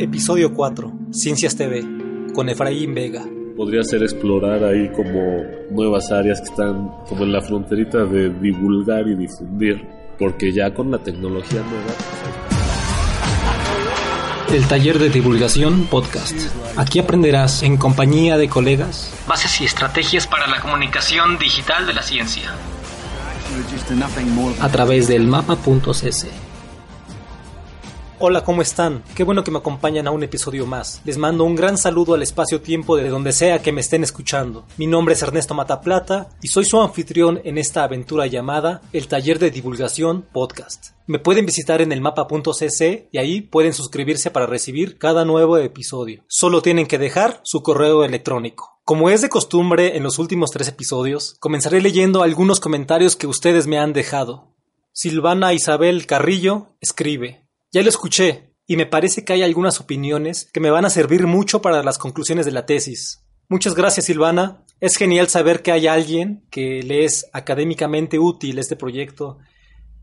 Episodio 4. Ciencias TV. Con Efraín Vega. Podría ser explorar ahí como nuevas áreas que están como en la fronterita de divulgar y difundir. Porque ya con la tecnología nueva... El taller de divulgación podcast. Aquí aprenderás en compañía de colegas bases y estrategias para la comunicación digital de la ciencia a través del mapa.cc. Hola, ¿cómo están? Qué bueno que me acompañan a un episodio más. Les mando un gran saludo al espacio-tiempo de donde sea que me estén escuchando. Mi nombre es Ernesto Mataplata y soy su anfitrión en esta aventura llamada El Taller de Divulgación Podcast. Me pueden visitar en el mapa.cc y ahí pueden suscribirse para recibir cada nuevo episodio. Solo tienen que dejar su correo electrónico. Como es de costumbre en los últimos tres episodios, comenzaré leyendo algunos comentarios que ustedes me han dejado. Silvana Isabel Carrillo escribe ya lo escuché, y me parece que hay algunas opiniones que me van a servir mucho para las conclusiones de la tesis. Muchas gracias, Silvana. Es genial saber que hay alguien que le es académicamente útil este proyecto.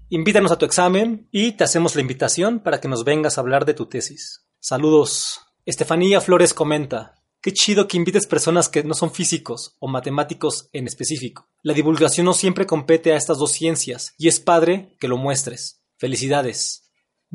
Invítanos a tu examen y te hacemos la invitación para que nos vengas a hablar de tu tesis. Saludos. Estefanía Flores comenta. Qué chido que invites personas que no son físicos o matemáticos en específico. La divulgación no siempre compete a estas dos ciencias y es padre que lo muestres. Felicidades.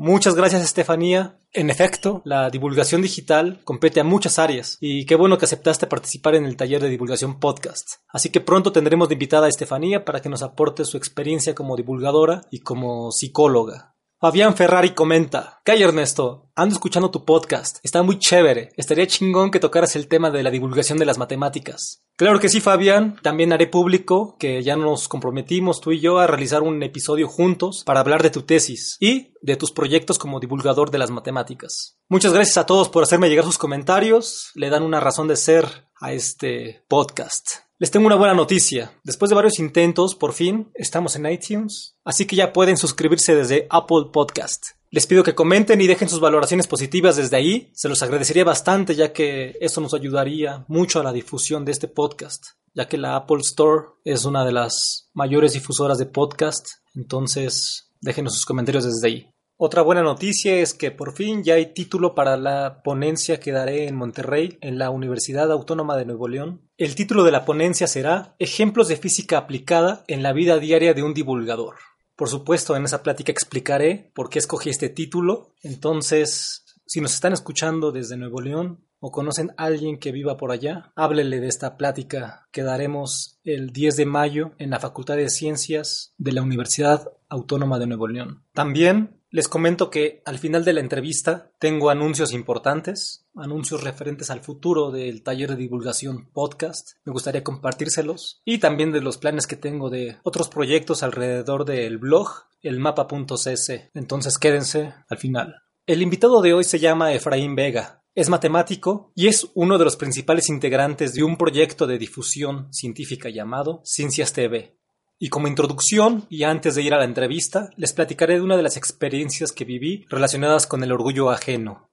Muchas gracias, Estefanía. En efecto, la divulgación digital compete a muchas áreas y qué bueno que aceptaste participar en el taller de divulgación podcast. Así que pronto tendremos de invitada a Estefanía para que nos aporte su experiencia como divulgadora y como psicóloga. Fabián Ferrari comenta, ¿qué Ernesto? Ando escuchando tu podcast, está muy chévere, estaría chingón que tocaras el tema de la divulgación de las matemáticas. Claro que sí, Fabián, también haré público que ya nos comprometimos tú y yo a realizar un episodio juntos para hablar de tu tesis y de tus proyectos como divulgador de las matemáticas. Muchas gracias a todos por hacerme llegar sus comentarios, le dan una razón de ser a este podcast. Les tengo una buena noticia. Después de varios intentos, por fin, estamos en iTunes, así que ya pueden suscribirse desde Apple Podcast. Les pido que comenten y dejen sus valoraciones positivas desde ahí. Se los agradecería bastante ya que eso nos ayudaría mucho a la difusión de este podcast, ya que la Apple Store es una de las mayores difusoras de podcast. Entonces, déjenos sus comentarios desde ahí. Otra buena noticia es que por fin ya hay título para la ponencia que daré en Monterrey, en la Universidad Autónoma de Nuevo León. El título de la ponencia será Ejemplos de física aplicada en la vida diaria de un divulgador. Por supuesto, en esa plática explicaré por qué escogí este título. Entonces, si nos están escuchando desde Nuevo León o conocen a alguien que viva por allá, háblele de esta plática que daremos el 10 de mayo en la Facultad de Ciencias de la Universidad Autónoma de Nuevo León. También les comento que al final de la entrevista tengo anuncios importantes, anuncios referentes al futuro del taller de divulgación podcast. Me gustaría compartírselos y también de los planes que tengo de otros proyectos alrededor del blog, el mapa.cc. Entonces quédense al final. El invitado de hoy se llama Efraín Vega. Es matemático y es uno de los principales integrantes de un proyecto de difusión científica llamado Ciencias TV, y como introducción, y antes de ir a la entrevista, les platicaré de una de las experiencias que viví relacionadas con el orgullo ajeno.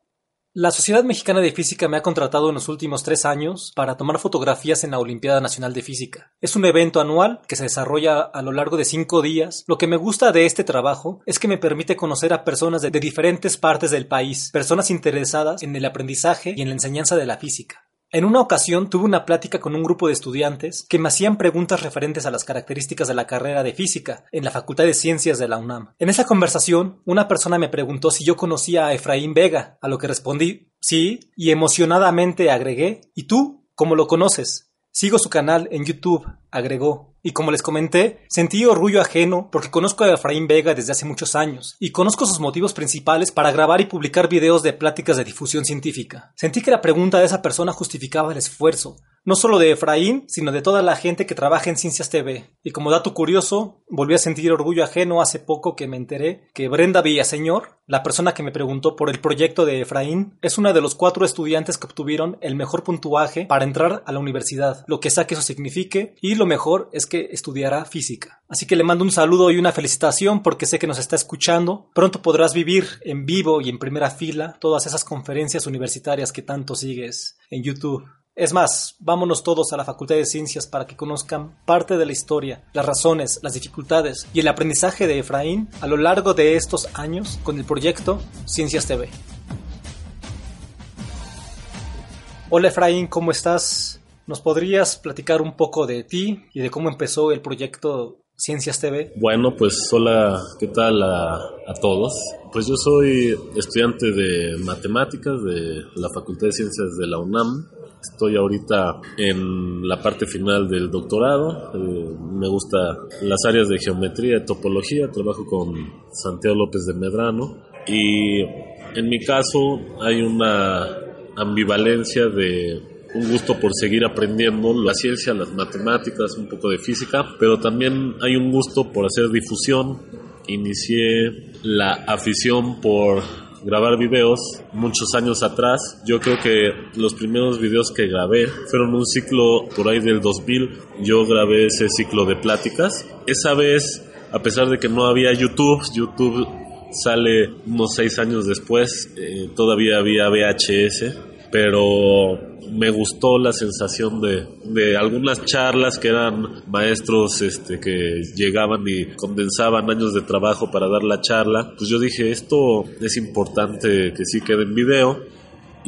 La Sociedad Mexicana de Física me ha contratado en los últimos tres años para tomar fotografías en la Olimpiada Nacional de Física. Es un evento anual que se desarrolla a lo largo de cinco días. Lo que me gusta de este trabajo es que me permite conocer a personas de, diferentes partes del país, personas interesadas en el aprendizaje y en la enseñanza de la física. En una ocasión tuve una plática con un grupo de estudiantes que me hacían preguntas referentes a las características de la carrera de física en la Facultad de Ciencias de la UNAM. En esa conversación, una persona me preguntó si yo conocía a Efraín Vega, a lo que respondí sí, y emocionadamente agregué ¿Y tú? ¿Cómo lo conoces? Sigo su canal en YouTube, agregó. Y como les comenté, sentí orgullo ajeno porque conozco a Efraín Vega desde hace muchos años y conozco sus motivos principales para grabar y publicar videos de pláticas de difusión científica. Sentí que la pregunta de esa persona justificaba el esfuerzo, no solo de Efraín, sino de toda la gente que trabaja en Ciencias TV. Y como dato curioso, volví a sentir orgullo ajeno hace poco que me enteré que Brenda Villaseñor, la persona que me preguntó por el proyecto de Efraín, es una de los cuatro estudiantes que obtuvieron el mejor puntuaje para entrar a la universidad, lo que sea que eso signifique, y lo mejor es que estudiará física. Así que le mando un saludo y una felicitación porque sé que nos está escuchando. Pronto podrás vivir en vivo y en primera fila todas esas conferencias universitarias que tanto sigues en YouTube. Es más, vámonos todos a la Facultad de Ciencias para que conozcan parte de la historia, las razones, las dificultades y el aprendizaje de Efraín a lo largo de estos años con el proyecto Ciencias TV. Hola Efraín, ¿cómo estás? ¿Nos podrías platicar un poco de ti y de cómo empezó el proyecto Ciencias TV? Bueno, pues hola, ¿qué tal a, todos? Pues yo soy estudiante de matemáticas de la Facultad de Ciencias de la UNAM. Estoy ahorita en la parte final del doctorado. Eh, me gusta las áreas de geometría y topología. Trabajo con Santiago López de Medrano. Y en mi caso hay una ambivalencia de un gusto por seguir aprendiendo la ciencia, las matemáticas, un poco de física, pero también hay un gusto por hacer difusión. Inicié la afición por grabar videos muchos años atrás. Yo creo que los primeros videos que grabé fueron un ciclo por ahí del 2000. Yo grabé ese ciclo de pláticas. Esa vez, a pesar de que no había YouTube, YouTube sale unos seis años después, eh, todavía había VHS, pero me gustó la sensación de, de, algunas charlas que eran maestros este, que llegaban y condensaban años de trabajo para dar la charla. Pues yo dije, esto es importante que sí quede en video.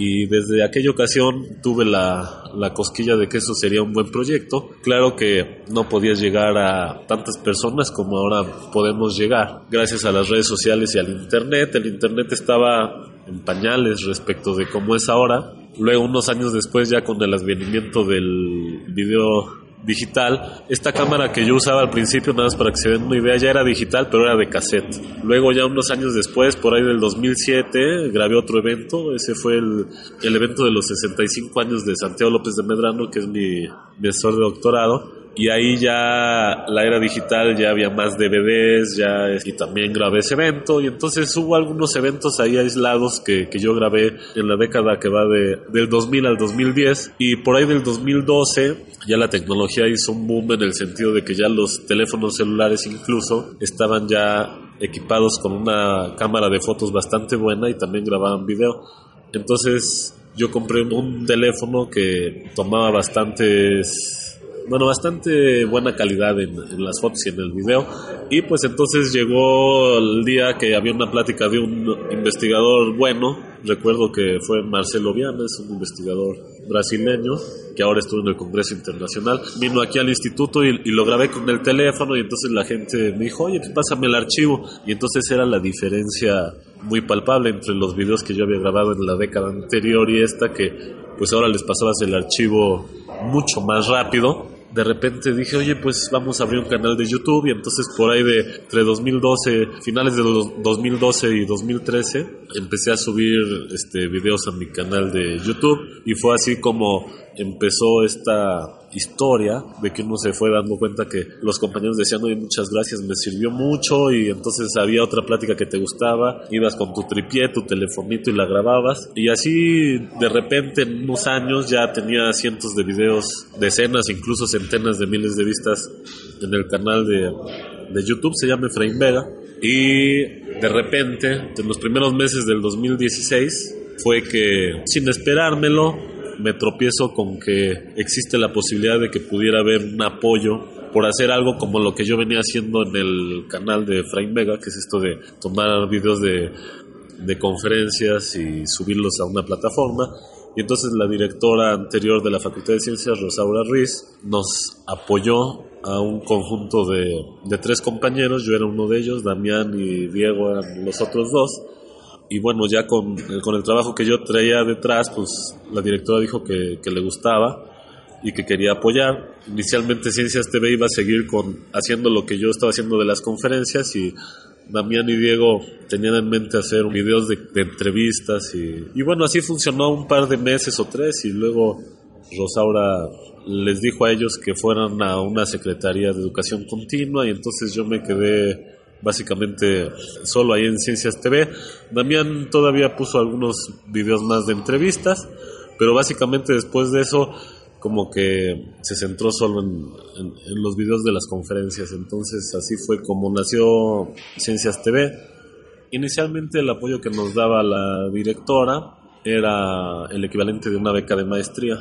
Y desde aquella ocasión tuve la, la cosquilla de que eso sería un buen proyecto. Claro que no podías llegar a tantas personas como ahora podemos llegar. Gracias a las redes sociales y al Internet. El Internet estaba en pañales respecto de cómo es ahora Luego, unos años después, ya con el advenimiento del video digital, esta cámara que yo usaba al principio, nada más para que se den una idea, ya era digital, pero era de cassette. Luego, ya unos años después, por ahí del 2007, grabé otro evento. Ese fue el, el evento de los 65 años de Santiago López de Medrano, que es mi, mi asesor de doctorado y ahí ya la era digital ya había más DVDs ya y también grabé ese evento. Y entonces hubo algunos eventos ahí aislados que, que yo grabé en la década que va de, del 2000 al 2010 y por ahí del 2012 ya la tecnología hizo un boom en el sentido de que ya los teléfonos celulares incluso estaban ya equipados con una cámara de fotos bastante buena y también grababan video. Entonces yo compré un teléfono que tomaba bastantes bueno, bastante buena calidad en, las fotos y en el video. Y pues entonces llegó el día que había una plática de un investigador bueno, recuerdo que fue Marcelo Viana, es un investigador brasileño que ahora estuvo en el Congreso Internacional. Vino aquí al instituto y, y, lo grabé con el teléfono y entonces la gente me dijo, oye, pásame el archivo. Y entonces era la diferencia muy palpable entre los videos que yo había grabado en la década anterior y esta que pues ahora les pasabas el archivo mucho más rápido de repente dije, oye, pues vamos a abrir un canal de YouTube y entonces por ahí de entre 2012, finales de 2012 y 2013, empecé a subir este videos a mi canal de YouTube y fue así como empezó esta historia de que uno se fue dando cuenta que los compañeros decían, oye, muchas gracias, me sirvió mucho y entonces había otra plática que te gustaba, ibas con tu tripié, tu telefonito y la grababas y así de repente en unos años ya tenía cientos de videos, decenas, incluso centenas de miles de vistas en el canal de, de YouTube, se llama Efraín Vega y de repente, en los primeros meses del 2016, fue que sin esperármelo, me tropiezo con que existe la posibilidad de que pudiera haber un apoyo por hacer algo como lo que yo venía haciendo en el canal de Frame Vega, que es esto de tomar videos de, de conferencias y subirlos a una plataforma. Y entonces la directora anterior de la Facultad de Ciencias, Rosaura Ruiz, nos apoyó a un conjunto de, de tres compañeros, yo era uno de ellos, Damián y Diego eran los otros dos, y bueno, ya con, con, el trabajo que yo traía detrás, pues la directora dijo que, que, le gustaba y que quería apoyar. Inicialmente Ciencias TV iba a seguir con haciendo lo que yo estaba haciendo de las conferencias y Damián y Diego tenían en mente hacer videos de, de entrevistas y, y bueno, así funcionó un par de meses o tres y luego Rosaura les dijo a ellos que fueran a una secretaría de educación continua y entonces yo me quedé básicamente solo ahí en Ciencias TV. Damián todavía puso algunos videos más de entrevistas, pero básicamente después de eso como que se centró solo en, en, los videos de las conferencias. Entonces así fue como nació Ciencias TV. Inicialmente el apoyo que nos daba la directora era el equivalente de una beca de maestría.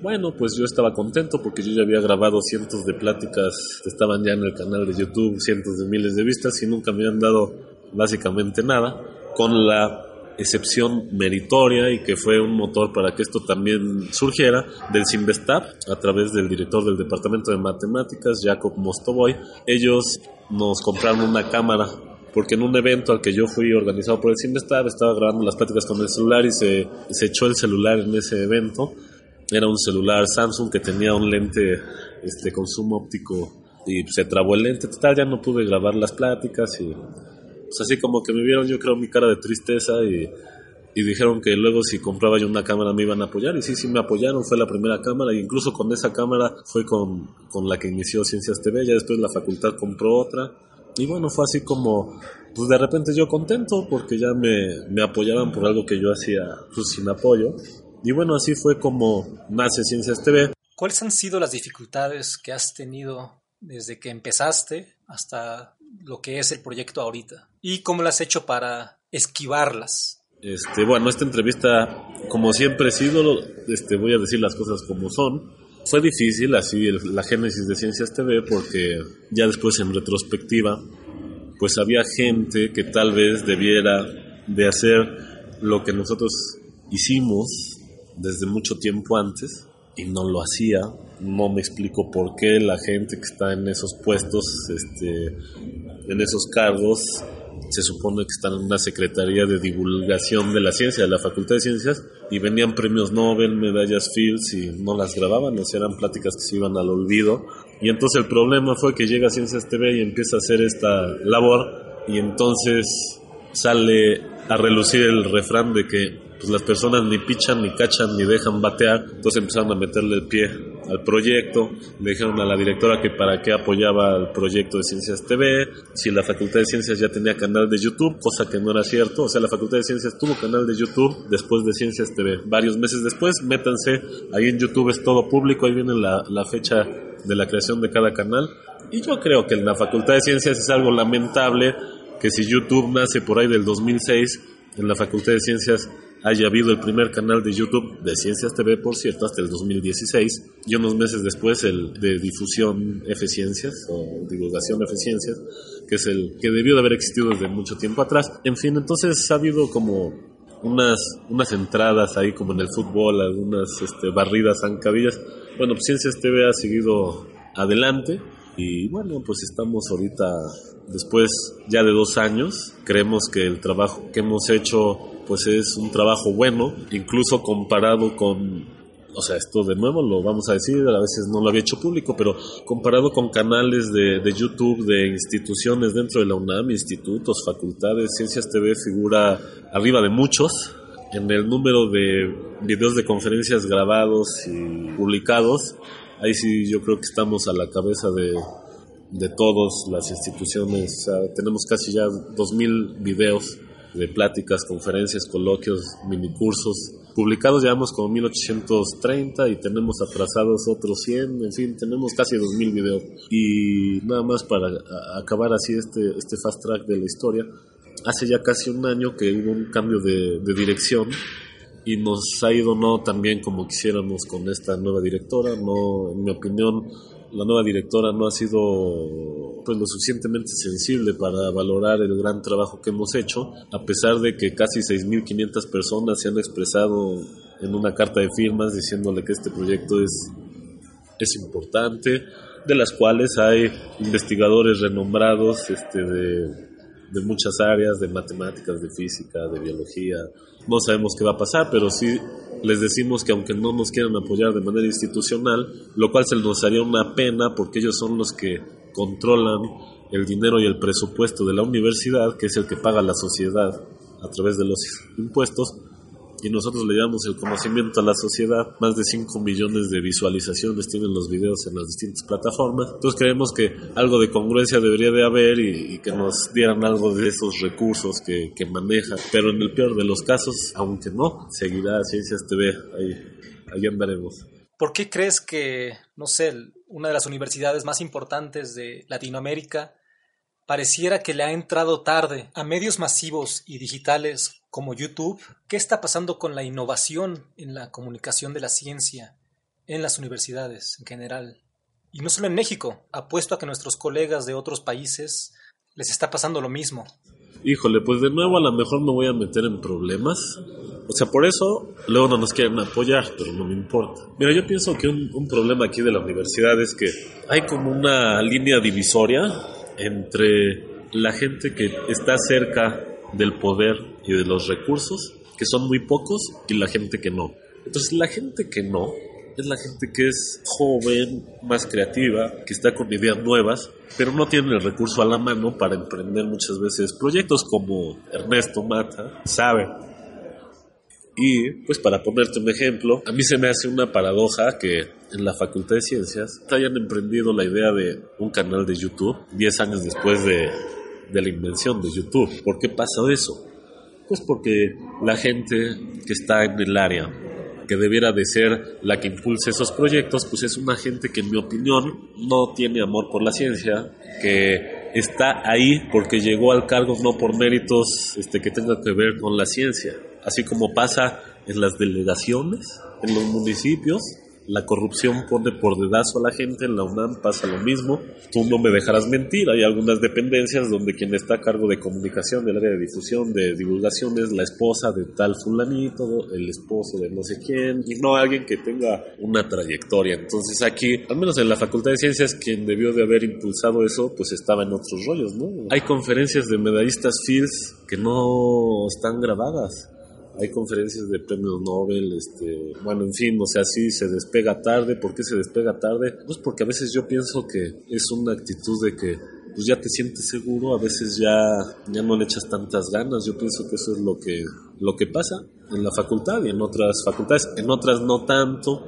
Bueno, pues yo estaba contento porque yo ya había grabado cientos de pláticas que estaban ya en el canal de YouTube, cientos de miles de vistas y nunca me habían dado básicamente nada. Con la excepción meritoria y que fue un motor para que esto también surgiera del Simvestab a través del director del Departamento de Matemáticas, Jacob Mostovoy. Ellos nos compraron una cámara porque en un evento al que yo fui organizado por el Simvestab estaba grabando las pláticas con el celular y se, se echó el celular en ese evento. Era un celular Samsung que tenía un lente este, con zoom óptico y se trabó el lente, total, ya no pude grabar las pláticas y pues así como que me vieron yo creo mi cara de tristeza y, y dijeron que luego si compraba yo una cámara me iban a apoyar. Y sí, sí me apoyaron, fue la primera cámara. E incluso con esa cámara fue con, con la que inició Ciencias TV, ya después la facultad compró otra. Y bueno, fue así como, pues de repente yo contento porque ya me, me apoyaban por algo que yo hacía pues sin apoyo y bueno, así fue como nace Ciencias TV. ¿Cuáles han sido las dificultades que has tenido desde que empezaste hasta lo que es el proyecto ahorita? ¿Y cómo lo has hecho para esquivarlas? Este, bueno, esta entrevista, como siempre he sido, este, voy a decir las cosas como son. Fue difícil así la génesis de Ciencias TV porque ya después en retrospectiva, pues había gente que tal vez debiera de hacer lo que nosotros hicimos desde mucho tiempo antes y no lo hacía. No me explico por qué la gente que está en esos puestos, este, en esos cargos, se supone que están en una secretaría de divulgación de la ciencia, de la Facultad de Ciencias, y venían premios Nobel, medallas Fields y no las grababan, o eran pláticas que se iban al olvido. Y entonces el problema fue que llega Ciencias TV y empieza a hacer esta labor, y entonces sale a relucir el refrán de que pues las personas ni pichan, ni cachan, ni dejan batear. Entonces empezaron a meterle el pie al proyecto. Le dijeron a la directora que para qué apoyaba el proyecto de Ciencias TV, si la Facultad de Ciencias ya tenía canal de YouTube, cosa que no era cierto. O sea, la Facultad de Ciencias tuvo canal de YouTube después de Ciencias TV. Varios meses después, métanse, ahí en YouTube es todo público, ahí viene la, la fecha de la creación de cada canal. Y yo creo que en la Facultad de Ciencias es algo lamentable que si YouTube nace por ahí del 2006, en la Facultad de Ciencias haya habido el primer canal de YouTube de Ciencias TV, por cierto, hasta el 2016, y unos meses después el de difusión F Ciencias o divulgación F Ciencias, que es el que debió de haber existido desde mucho tiempo atrás. En fin, entonces ha habido como unas, unas entradas ahí como en el fútbol, algunas este, barridas, zancadillas. Bueno, pues Ciencias TV ha seguido adelante y bueno, pues estamos ahorita, después ya de dos años, creemos que el trabajo que hemos hecho pues es un trabajo bueno, incluso comparado con, o sea, esto de nuevo lo vamos a decir, a veces no lo había hecho público, pero comparado con canales de, de YouTube de instituciones dentro de la UNAM, institutos, facultades, Ciencias TV figura arriba de muchos. En el número de videos de conferencias grabados y publicados, ahí sí yo creo que estamos a la cabeza de, de todas las instituciones. tenemos casi ya 2.000 videos de pláticas, conferencias, coloquios, minicursos. Publicados llevamos como 1830 y tenemos atrasados otros 100, en fin, tenemos casi 2000 videos. Y nada más para acabar así este, este fast track de la historia, hace ya casi un año que hubo un cambio de, de dirección y nos ha ido no tan bien como quisiéramos con esta nueva directora, no, en mi opinión, la nueva directora no ha sido pues lo suficientemente sensible para valorar el gran trabajo que hemos hecho, a pesar de que casi 6.500 personas se han expresado en una carta de firmas diciéndole que este proyecto es, es importante, de las cuales hay investigadores renombrados este, de, de muchas áreas, de matemáticas, de física, de biología. No sabemos qué va a pasar, pero sí les decimos que aunque no nos quieran apoyar de manera institucional, lo cual se nos haría una pena porque ellos son los que controlan el dinero y el presupuesto de la universidad, que es el que paga la sociedad a través de los impuestos, y nosotros le damos el conocimiento a la sociedad. Más de 5 millones de visualizaciones tienen los videos en las distintas plataformas. Entonces creemos que algo de congruencia debería de haber y, que nos dieran algo de esos recursos que, maneja. Pero en el peor de los casos, aunque no, seguirá Ciencias TV. Ahí, ahí andaremos. ¿Por qué crees que, no sé, una de las universidades más importantes de Latinoamérica pareciera que le ha entrado tarde a medios masivos y digitales como YouTube. ¿Qué está pasando con la innovación en la comunicación de la ciencia en las universidades en general? Y no solo en México, apuesto a que nuestros colegas de otros países les está pasando lo mismo. híjole, pues de nuevo a lo mejor me voy a meter en problemas. O sea, por eso luego no nos quieren apoyar, pero no me importa. Mira, yo pienso que un, un problema aquí de la universidad es que hay como una línea divisoria entre la gente que está cerca del poder y de los recursos, que son muy pocos, y la gente que no. Entonces, la gente que no es la gente que es joven, más creativa, que está con ideas nuevas, pero no tiene el recurso a la mano para emprender muchas veces proyectos como Ernesto Mata sabe. Y pues para ponerte un ejemplo, a mí se me hace una paradoja que en la Facultad de Ciencias hayan emprendido la idea de un canal de YouTube 10 años después de, de la invención de YouTube. ¿Por qué pasa eso? Pues porque la gente que está en el área que debiera de ser la que impulse esos proyectos, pues es una gente que en mi opinión no tiene amor por la ciencia, que está ahí porque llegó al cargo no por méritos este, que tengan que ver con la ciencia, así como pasa en las delegaciones, en los municipios, la corrupción pone por dedazo a la gente, en la UNAM pasa lo mismo. Tú no me dejarás mentir, hay algunas dependencias donde quien está a cargo de comunicación, del área de difusión, de divulgación es la esposa de tal fulanito, el esposo de no sé quién, y no alguien que tenga una trayectoria. Entonces aquí, al menos en la Facultad de Ciencias, quien debió de haber impulsado eso, pues estaba en otros rollos, ¿no? Hay conferencias de medallistas FIRS que no están grabadas hay conferencias de premios Nobel, este, bueno, en fin, o sea, sí se despega tarde. ¿Por qué se despega tarde? Pues porque a veces yo pienso que es una actitud de que pues ya te sientes seguro, a veces ya, ya no le echas tantas ganas. Yo pienso que eso es lo que, lo que pasa en la facultad y en otras facultades, en otras no tanto.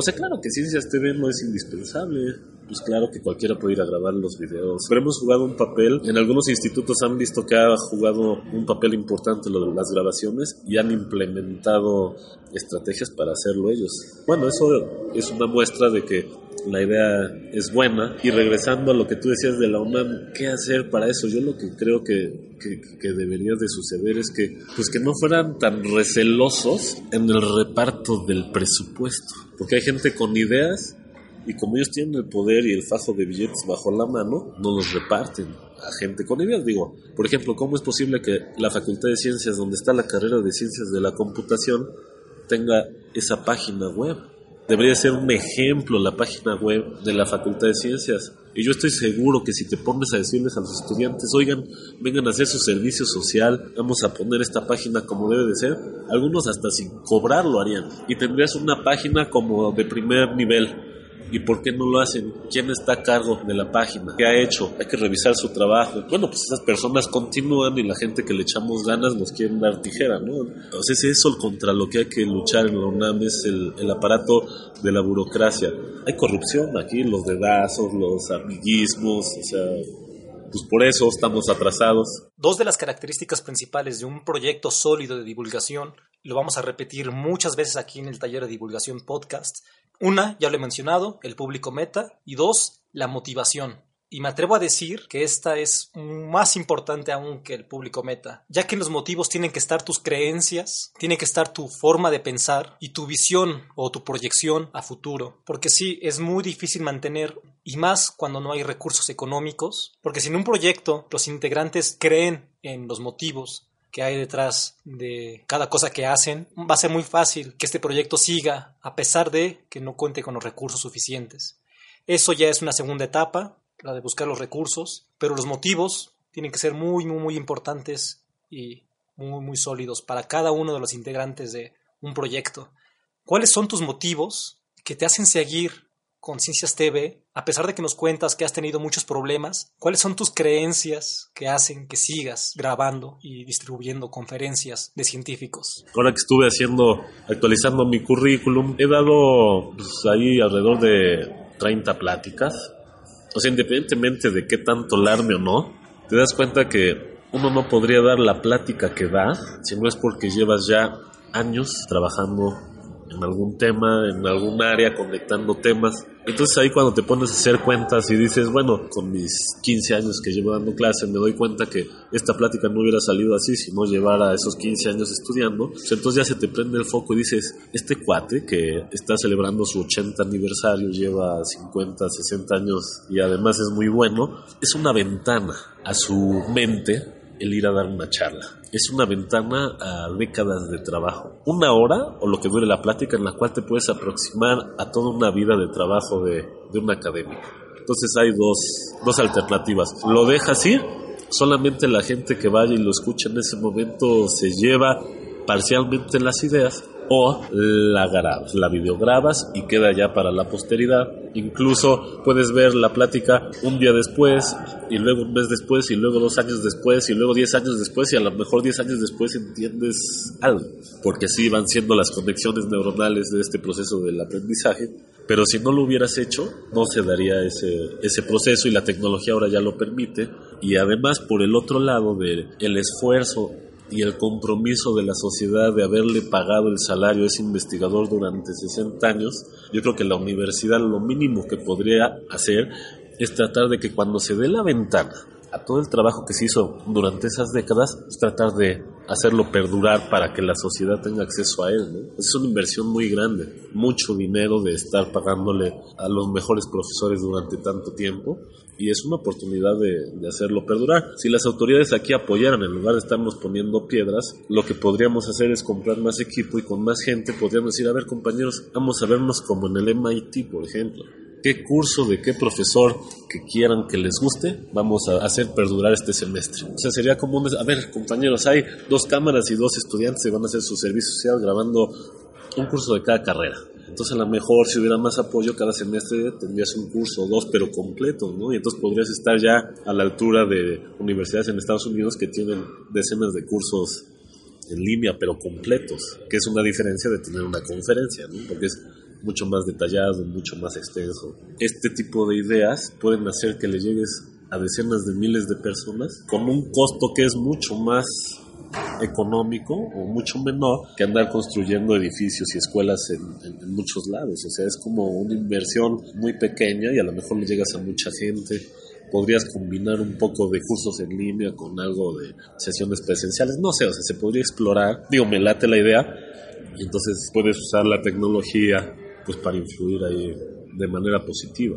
O sea, claro que Ciencias TV no es indispensable pues claro que cualquiera puede ir a grabar los videos. Pero hemos jugado un papel, en algunos institutos han visto que ha jugado un papel importante lo de las grabaciones y han implementado estrategias para hacerlo ellos. Bueno, eso es una muestra de que la idea es buena. Y regresando a lo que tú decías de la UNAM, ¿qué hacer para eso? Yo lo que creo que, que, que, debería de suceder es que, pues que no fueran tan recelosos en el reparto del presupuesto. Porque hay gente con ideas y como ellos tienen el poder y el fajo de billetes bajo la mano, no los reparten a gente con ideas. Digo, por ejemplo, ¿cómo es posible que la Facultad de Ciencias, donde está la carrera de Ciencias de la Computación, tenga esa página web? Debería ser un ejemplo la página web de la Facultad de Ciencias. Y yo estoy seguro que si te pones a decirles a los estudiantes, oigan, vengan a hacer su servicio social, vamos a poner esta página como debe de ser, algunos hasta sin cobrar lo harían. Y tendrías una página como de primer nivel, ¿Y por qué no lo hacen? ¿Quién está a cargo de la página? ¿Qué ha hecho? Hay que revisar su trabajo. Bueno, pues esas personas continúan y la gente que le echamos ganas nos quieren dar tijera, ¿no? Entonces eso contra lo que hay que luchar en la UNAM es el, el aparato de la burocracia. Hay corrupción aquí, los dedazos, los amiguismos, o sea, pues por eso estamos atrasados. Dos de las características principales de un proyecto sólido de divulgación, lo vamos a repetir muchas veces aquí en el taller de divulgación podcast, una, ya lo he mencionado, el público meta. Y dos, la motivación. Y me atrevo a decir que esta es más importante aún que el público meta, ya que en los motivos tienen que estar tus creencias, tiene que estar tu forma de pensar y tu visión o tu proyección a futuro. Porque sí, es muy difícil mantener, y más cuando no hay recursos económicos, porque si en un proyecto los integrantes creen en los motivos, que hay detrás de cada cosa que hacen, va a ser muy fácil que este proyecto siga a pesar de que no cuente con los recursos suficientes. Eso ya es una segunda etapa, la de buscar los recursos, pero los motivos tienen que ser muy, muy, muy importantes y muy, muy sólidos para cada uno de los integrantes de un proyecto. ¿Cuáles son tus motivos que te hacen seguir Conciencias TV, a pesar de que nos cuentas que has tenido muchos problemas, ¿cuáles son tus creencias que hacen que sigas grabando y distribuyendo conferencias de científicos? Ahora que estuve haciendo, actualizando mi currículum, he dado pues, ahí alrededor de 30 pláticas. O sea, independientemente de qué tanto larme o no, te das cuenta que uno no podría dar la plática que da si no es porque llevas ya años trabajando en algún tema, en algún área, conectando temas. Entonces ahí cuando te pones a hacer cuentas y dices, bueno, con mis 15 años que llevo dando clases, me doy cuenta que esta plática no hubiera salido así si no llevara esos 15 años estudiando. Pues entonces ya se te prende el foco y dices, este cuate que está celebrando su 80 aniversario, lleva 50, 60 años y además es muy bueno, es una ventana a su mente el ir a dar una charla. Es una ventana a décadas de trabajo. Una hora o lo que dure la plática en la cual te puedes aproximar a toda una vida de trabajo de, de un académico. Entonces hay dos, dos alternativas. Lo dejas ir, solamente la gente que vaya y lo escucha en ese momento se lleva parcialmente las ideas o la grabas, la videograbas y queda ya para la posteridad. Incluso puedes ver la plática un día después y luego un mes después y luego dos años después y luego diez años después y a lo mejor diez años después entiendes algo, porque así van siendo las conexiones neuronales de este proceso del aprendizaje. Pero si no lo hubieras hecho, no se daría ese, ese proceso y la tecnología ahora ya lo permite. Y además, por el otro lado del el esfuerzo y el compromiso de la sociedad de haberle pagado el salario a ese investigador durante 60 años, yo creo que la universidad lo mínimo que podría hacer es tratar de que cuando se dé la ventana a todo el trabajo que se hizo durante esas décadas, es tratar de hacerlo perdurar para que la sociedad tenga acceso a él. Es una inversión muy grande, mucho dinero de estar pagándole a los mejores profesores durante tanto tiempo y es una oportunidad de, de, hacerlo perdurar. Si las autoridades aquí apoyaran en lugar de estarnos poniendo piedras, lo que podríamos hacer es comprar más equipo y con más gente podríamos decir, a ver compañeros, vamos a vernos como en el MIT, por ejemplo qué curso de qué profesor que quieran que les guste, vamos a hacer perdurar este semestre. O sea, sería como un, a ver, compañeros, hay dos cámaras y dos estudiantes que van a hacer su servicio social grabando un curso de cada carrera. Entonces, a lo mejor si hubiera más apoyo cada semestre tendrías un curso o dos, pero completo, ¿no? Y entonces podrías estar ya a la altura de universidades en Estados Unidos que tienen decenas de cursos en línea, pero completos, que es una diferencia de tener una conferencia, ¿no? Porque es mucho más detallado, mucho más extenso. Este tipo de ideas pueden hacer que le llegues a decenas de miles de personas con un costo que es mucho más económico o mucho menor que andar construyendo edificios y escuelas en, muchos lados. O sea, es como una inversión muy pequeña y a lo mejor le llegas a mucha gente. Podrías combinar un poco de cursos en línea con algo de sesiones presenciales. No sé, o sea, se podría explorar. Digo, me late la idea. Entonces puedes usar la tecnología pues para influir ahí de manera positiva.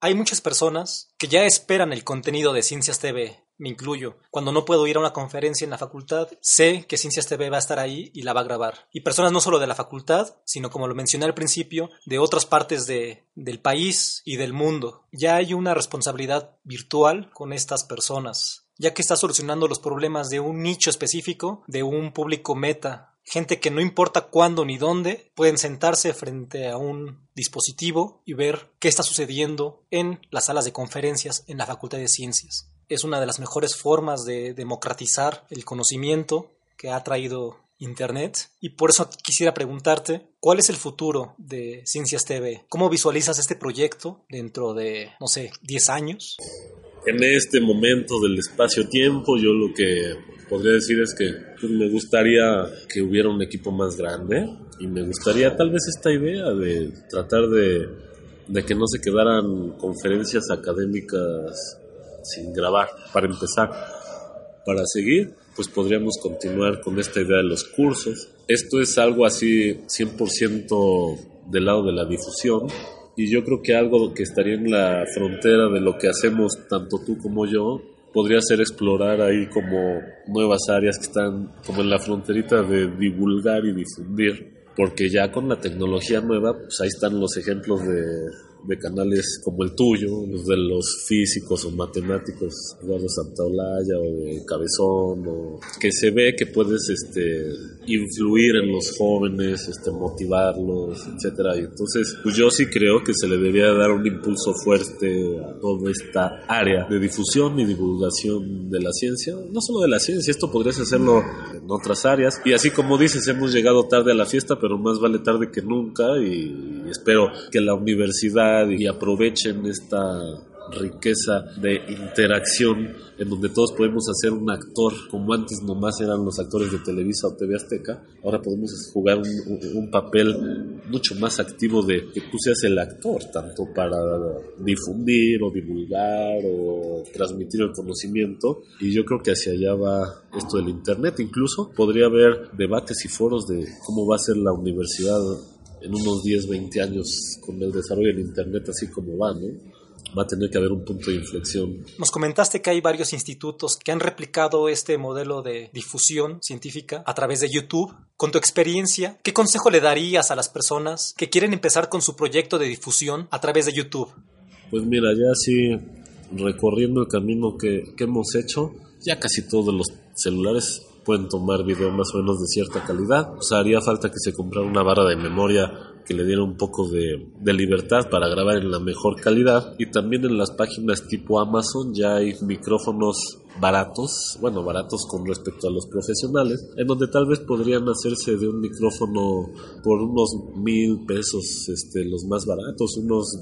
Hay muchas personas que ya esperan el contenido de Ciencias TV, me incluyo. Cuando no puedo ir a una conferencia en la facultad, sé que Ciencias TV va a estar ahí y la va a grabar. Y personas no solo de la facultad, sino como lo mencioné al principio, de otras partes de, del país y del mundo. Ya hay una responsabilidad virtual con estas personas, ya que está solucionando los problemas de un nicho específico, de un público meta, gente que no importa cuándo ni dónde pueden sentarse frente a un dispositivo y ver qué está sucediendo en las salas de conferencias en la Facultad de Ciencias. Es una de las mejores formas de democratizar el conocimiento que ha traído Internet y por eso quisiera preguntarte cuál es el futuro de Ciencias TV. ¿Cómo visualizas este proyecto dentro de, no sé, 10 años? En este momento del espacio-tiempo yo lo que podría decir es que pues, me gustaría que hubiera un equipo más grande y me gustaría tal vez esta idea de tratar de, de que no se quedaran conferencias académicas sin grabar, para empezar. Para seguir, pues podríamos continuar con esta idea de los cursos. Esto es algo así 100% del lado de la difusión y yo creo que algo que estaría en la frontera de lo que hacemos tanto tú como yo podría ser explorar ahí como nuevas áreas que están como en la fronterita de divulgar y difundir, porque ya con la tecnología nueva, pues ahí están los ejemplos de de canales como el tuyo, los de los físicos o matemáticos, Eduardo Santaolalla o de Cabezón, o que se ve que puedes este, influir en los jóvenes, este, motivarlos, etcétera. Y entonces, pues yo sí creo que se le debería dar un impulso fuerte a toda esta área de difusión y divulgación de la ciencia, no solo de la ciencia, esto podrías hacerlo en otras áreas. Y así como dices, hemos llegado tarde a la fiesta, pero más vale tarde que nunca y espero que la universidad y aprovechen esta riqueza de interacción en donde todos podemos hacer un actor como antes nomás eran los actores de Televisa o TV Azteca ahora podemos jugar un, un, papel mucho más activo de que tú seas el actor tanto para difundir o divulgar o transmitir el conocimiento. Y yo creo que hacia allá va esto del internet. Incluso podría haber debates y foros de cómo va a ser la universidad en unos 10, 20 años con el desarrollo del Internet así como va, ¿no? va a tener que haber un punto de inflexión. Nos comentaste que hay varios institutos que han replicado este modelo de difusión científica a través de YouTube. Con tu experiencia, ¿qué consejo le darías a las personas que quieren empezar con su proyecto de difusión a través de YouTube? Pues mira, ya así recorriendo el camino que, que hemos hecho, ya casi todos los celulares pueden tomar video más o menos de cierta calidad. O sea, haría falta que se comprara una barra de memoria que le diera un poco de, libertad para grabar en la mejor calidad. Y también en las páginas tipo Amazon ya hay micrófonos baratos, bueno, baratos con respecto a los profesionales, en donde tal vez podrían hacerse de un micrófono por unos mil pesos, este, los más baratos, unos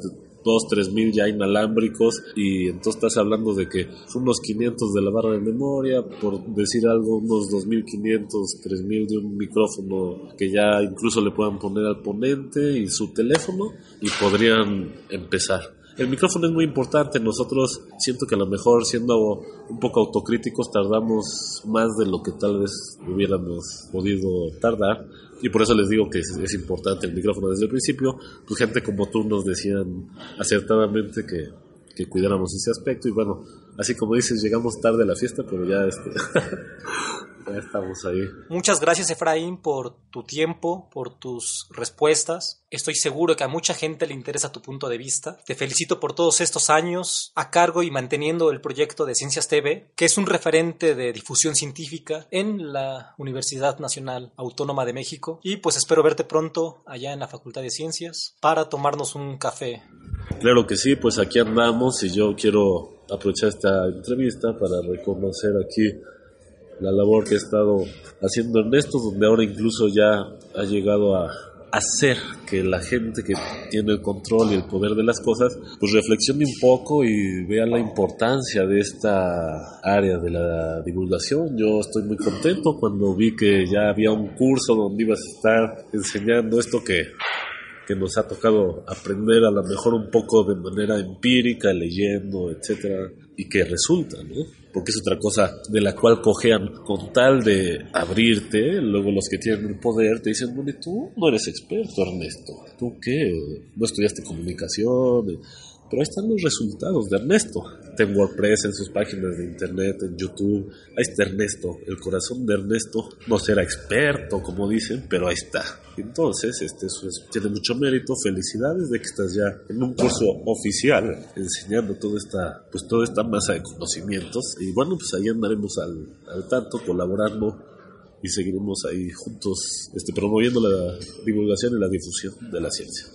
dos, tres mil ya inalámbricos y entonces estás hablando de que unos 500 de la barra de memoria, por decir algo, unos 2500, 3000 de un micrófono que ya incluso le puedan poner al ponente y su teléfono y podrían empezar. El micrófono es muy importante. Nosotros siento que a lo mejor siendo un poco autocríticos tardamos más de lo que tal vez hubiéramos podido tardar. Y por eso les digo que es, es importante el micrófono desde el principio. Pues gente como tú nos decían acertadamente que, que cuidáramos ese aspecto. Y bueno, así como dices, llegamos tarde a la fiesta, pero ya este, ya estamos ahí. Muchas gracias Efraín por tu tiempo, por tus respuestas. Estoy seguro que a mucha gente le interesa tu punto de vista. Te felicito por todos estos años a cargo y manteniendo el proyecto de Ciencias TV, que es un referente de difusión científica en la Universidad Nacional Autónoma de México. Y pues espero verte pronto allá en la Facultad de Ciencias para tomarnos un café. Claro que sí, pues aquí andamos y yo quiero aprovechar esta entrevista para reconocer aquí la labor que ha estado haciendo Ernesto, donde ahora incluso ya ha llegado a hacer que la gente que tiene el control y el poder de las cosas, pues reflexione un poco y vea la importancia de esta área de la divulgación. Yo estoy muy contento cuando vi que ya había un curso donde ibas a estar enseñando esto que que nos ha tocado aprender a lo mejor un poco de manera empírica, leyendo, etcétera, y que resulta, ¿no? Porque es otra cosa de la cual cojean con tal de abrirte, luego los que tienen el poder te dicen, bueno, tú no eres experto, Ernesto, ¿tú qué? ¿No estudiaste comunicación? Pero ahí están los resultados de Ernesto. En WordPress, en sus páginas de internet, en YouTube. Ahí está Ernesto. El corazón de Ernesto no será experto, como dicen, pero ahí está. Entonces, este, es- tiene mucho mérito. Felicidades de que estás ya en un curso oficial enseñando toda esta, pues, toda esta masa de conocimientos. Y bueno, pues ahí andaremos al, al tanto, colaborando y seguiremos ahí juntos este, promoviendo la divulgación y la difusión de la ciencia.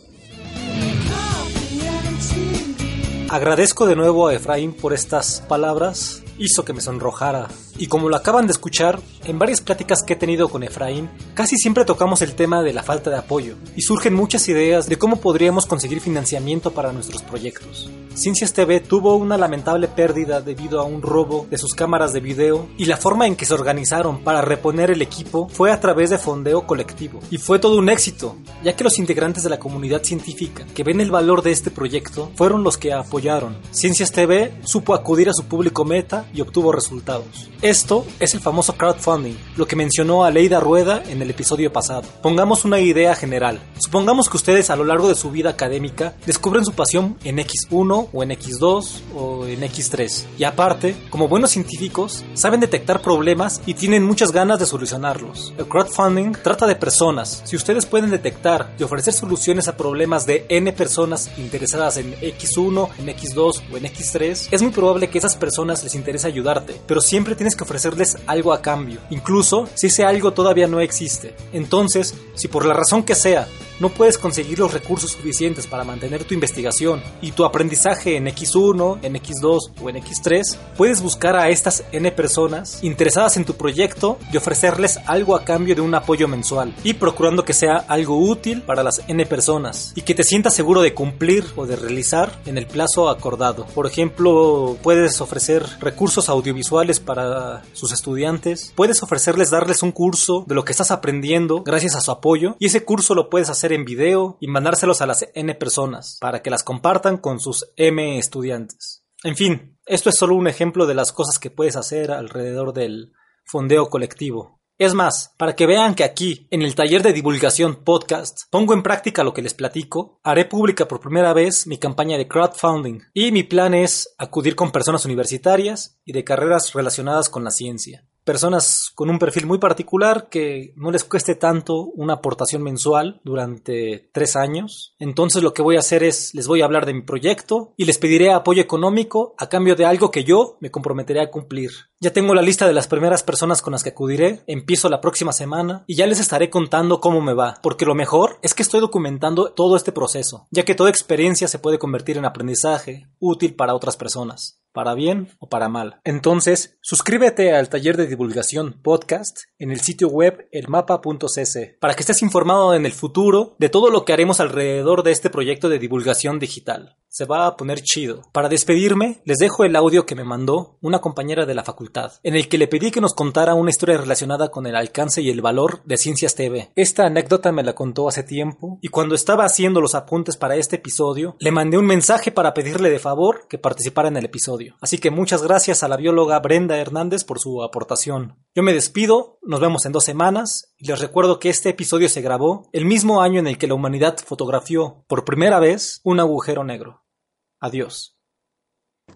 Agradezco de nuevo a Efraín por estas palabras, hizo que me sonrojara. Y como lo acaban de escuchar, en varias pláticas que he tenido con Efraín, casi siempre tocamos el tema de la falta de apoyo, y surgen muchas ideas de cómo podríamos conseguir financiamiento para nuestros proyectos. Ciencias TV tuvo una lamentable pérdida debido a un robo de sus cámaras de video, y la forma en que se organizaron para reponer el equipo fue a través de fondeo colectivo. Y fue todo un éxito, ya que los integrantes de la comunidad científica que ven el valor de este proyecto fueron los que apoyaron. Ciencias TV supo acudir a su público meta y obtuvo resultados. Esto es el famoso crowdfunding, lo que mencionó Aleida Rueda en el episodio pasado. Pongamos una idea general. Supongamos que ustedes a lo largo de su vida académica descubren su pasión en X1 o en X2 o en X3. Y aparte, como buenos científicos, saben detectar problemas y tienen muchas ganas de solucionarlos. El crowdfunding trata de personas. Si ustedes pueden detectar y ofrecer soluciones a problemas de N personas interesadas en X1, en X2 o en X3, es muy probable que esas personas les interese ayudarte, pero siempre tienes que ofrecerles algo a cambio, incluso si ese algo todavía no existe. Entonces, si por la razón que sea, no puedes conseguir los recursos suficientes para mantener tu investigación y tu aprendizaje en X1, en X2 o en X3, puedes buscar a estas N personas interesadas en tu proyecto y ofrecerles algo a cambio de un apoyo mensual y procurando que sea algo útil para las N personas y que te sientas seguro de cumplir o de realizar en el plazo acordado. Por ejemplo, puedes ofrecer recursos audiovisuales para sus estudiantes, puedes ofrecerles darles un curso de lo que estás aprendiendo gracias a su apoyo y ese curso lo puedes hacer en video y mandárselos a las N personas para que las compartan con sus M estudiantes. En fin, esto es solo un ejemplo de las cosas que puedes hacer alrededor del fondeo colectivo. Es más, para que vean que aquí, en el taller de divulgación podcast, pongo en práctica lo que les platico, haré pública por primera vez mi campaña de crowdfunding y mi plan es acudir con personas universitarias y de carreras relacionadas con la ciencia personas con un perfil muy particular que no les cueste tanto una aportación mensual durante tres años. Entonces lo que voy a hacer es les voy a hablar de mi proyecto y les pediré apoyo económico a cambio de algo que yo me comprometeré a cumplir. Ya tengo la lista de las primeras personas con las que acudiré, empiezo la próxima semana y ya les estaré contando cómo me va, porque lo mejor es que estoy documentando todo este proceso, ya que toda experiencia se puede convertir en aprendizaje útil para otras personas para bien o para mal. Entonces, suscríbete al taller de divulgación podcast en el sitio web elmapa.cc para que estés informado en el futuro de todo lo que haremos alrededor de este proyecto de divulgación digital. Se va a poner chido. Para despedirme, les dejo el audio que me mandó una compañera de la facultad, en el que le pedí que nos contara una historia relacionada con el alcance y el valor de Ciencias TV. Esta anécdota me la contó hace tiempo, y cuando estaba haciendo los apuntes para este episodio, le mandé un mensaje para pedirle de favor que participara en el episodio. Así que muchas gracias a la bióloga Brenda Hernández por su aportación. Yo me despido, nos vemos en dos semanas, y les recuerdo que este episodio se grabó el mismo año en el que la humanidad fotografió por primera vez un agujero negro. Adiós.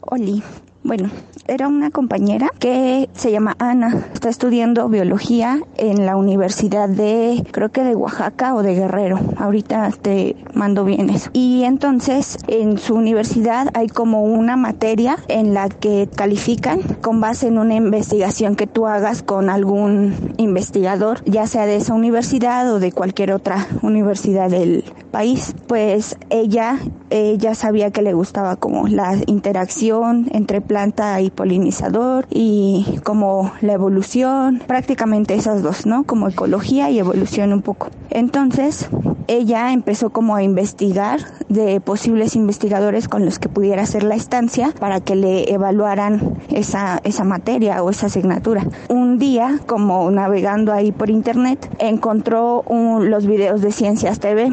Oli. Bueno, era una compañera que se llama Ana, está estudiando biología en la Universidad de, creo que de Oaxaca o de Guerrero. Ahorita te mando bien eso. Y entonces en su universidad hay como una materia en la que califican con base en una investigación que tú hagas con algún investigador, ya sea de esa universidad o de cualquier otra universidad del país. Pues ella, ella sabía que le gustaba como la interacción entre planta y polinizador y como la evolución, prácticamente esas dos, ¿no? Como ecología y evolución un poco. Entonces, ella empezó como a investigar de posibles investigadores con los que pudiera hacer la estancia para que le evaluaran esa, esa materia o esa asignatura. Un día, como navegando ahí por internet, encontró los videos de Ciencias TV.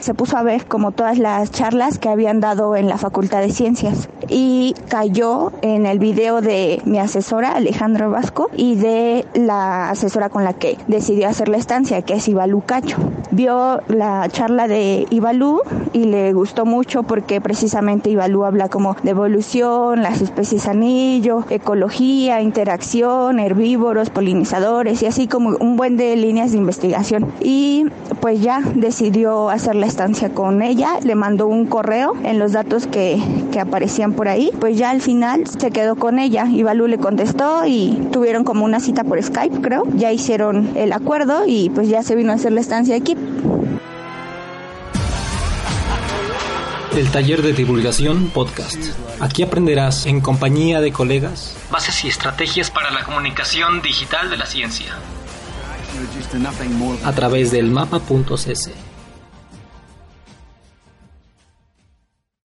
Se puso a ver como todas las charlas que habían dado en la Facultad de Ciencias y cayó en el video de mi asesora Alejandro Vasco y de la asesora con la que decidió hacer la estancia, que es Ibalú Cacho. Vio la charla de Ibalú y le gustó mucho porque precisamente Ibalú habla como de evolución, las especies anillo, ecología, interacción, herbívoros, polinizadores y así como un buen de líneas de investigación. Y pues ya decidió hacer la estancia con ella, le mandó un correo en los datos que, que aparecían por ahí, pues ya al final se quedó con ella y Balú le contestó y tuvieron como una cita por Skype, creo. Ya hicieron el acuerdo y pues ya se vino a hacer la estancia aquí. El taller de divulgación podcast. Aquí aprenderás en compañía de colegas bases y estrategias para la comunicación digital de la ciencia a través del mapa.cc.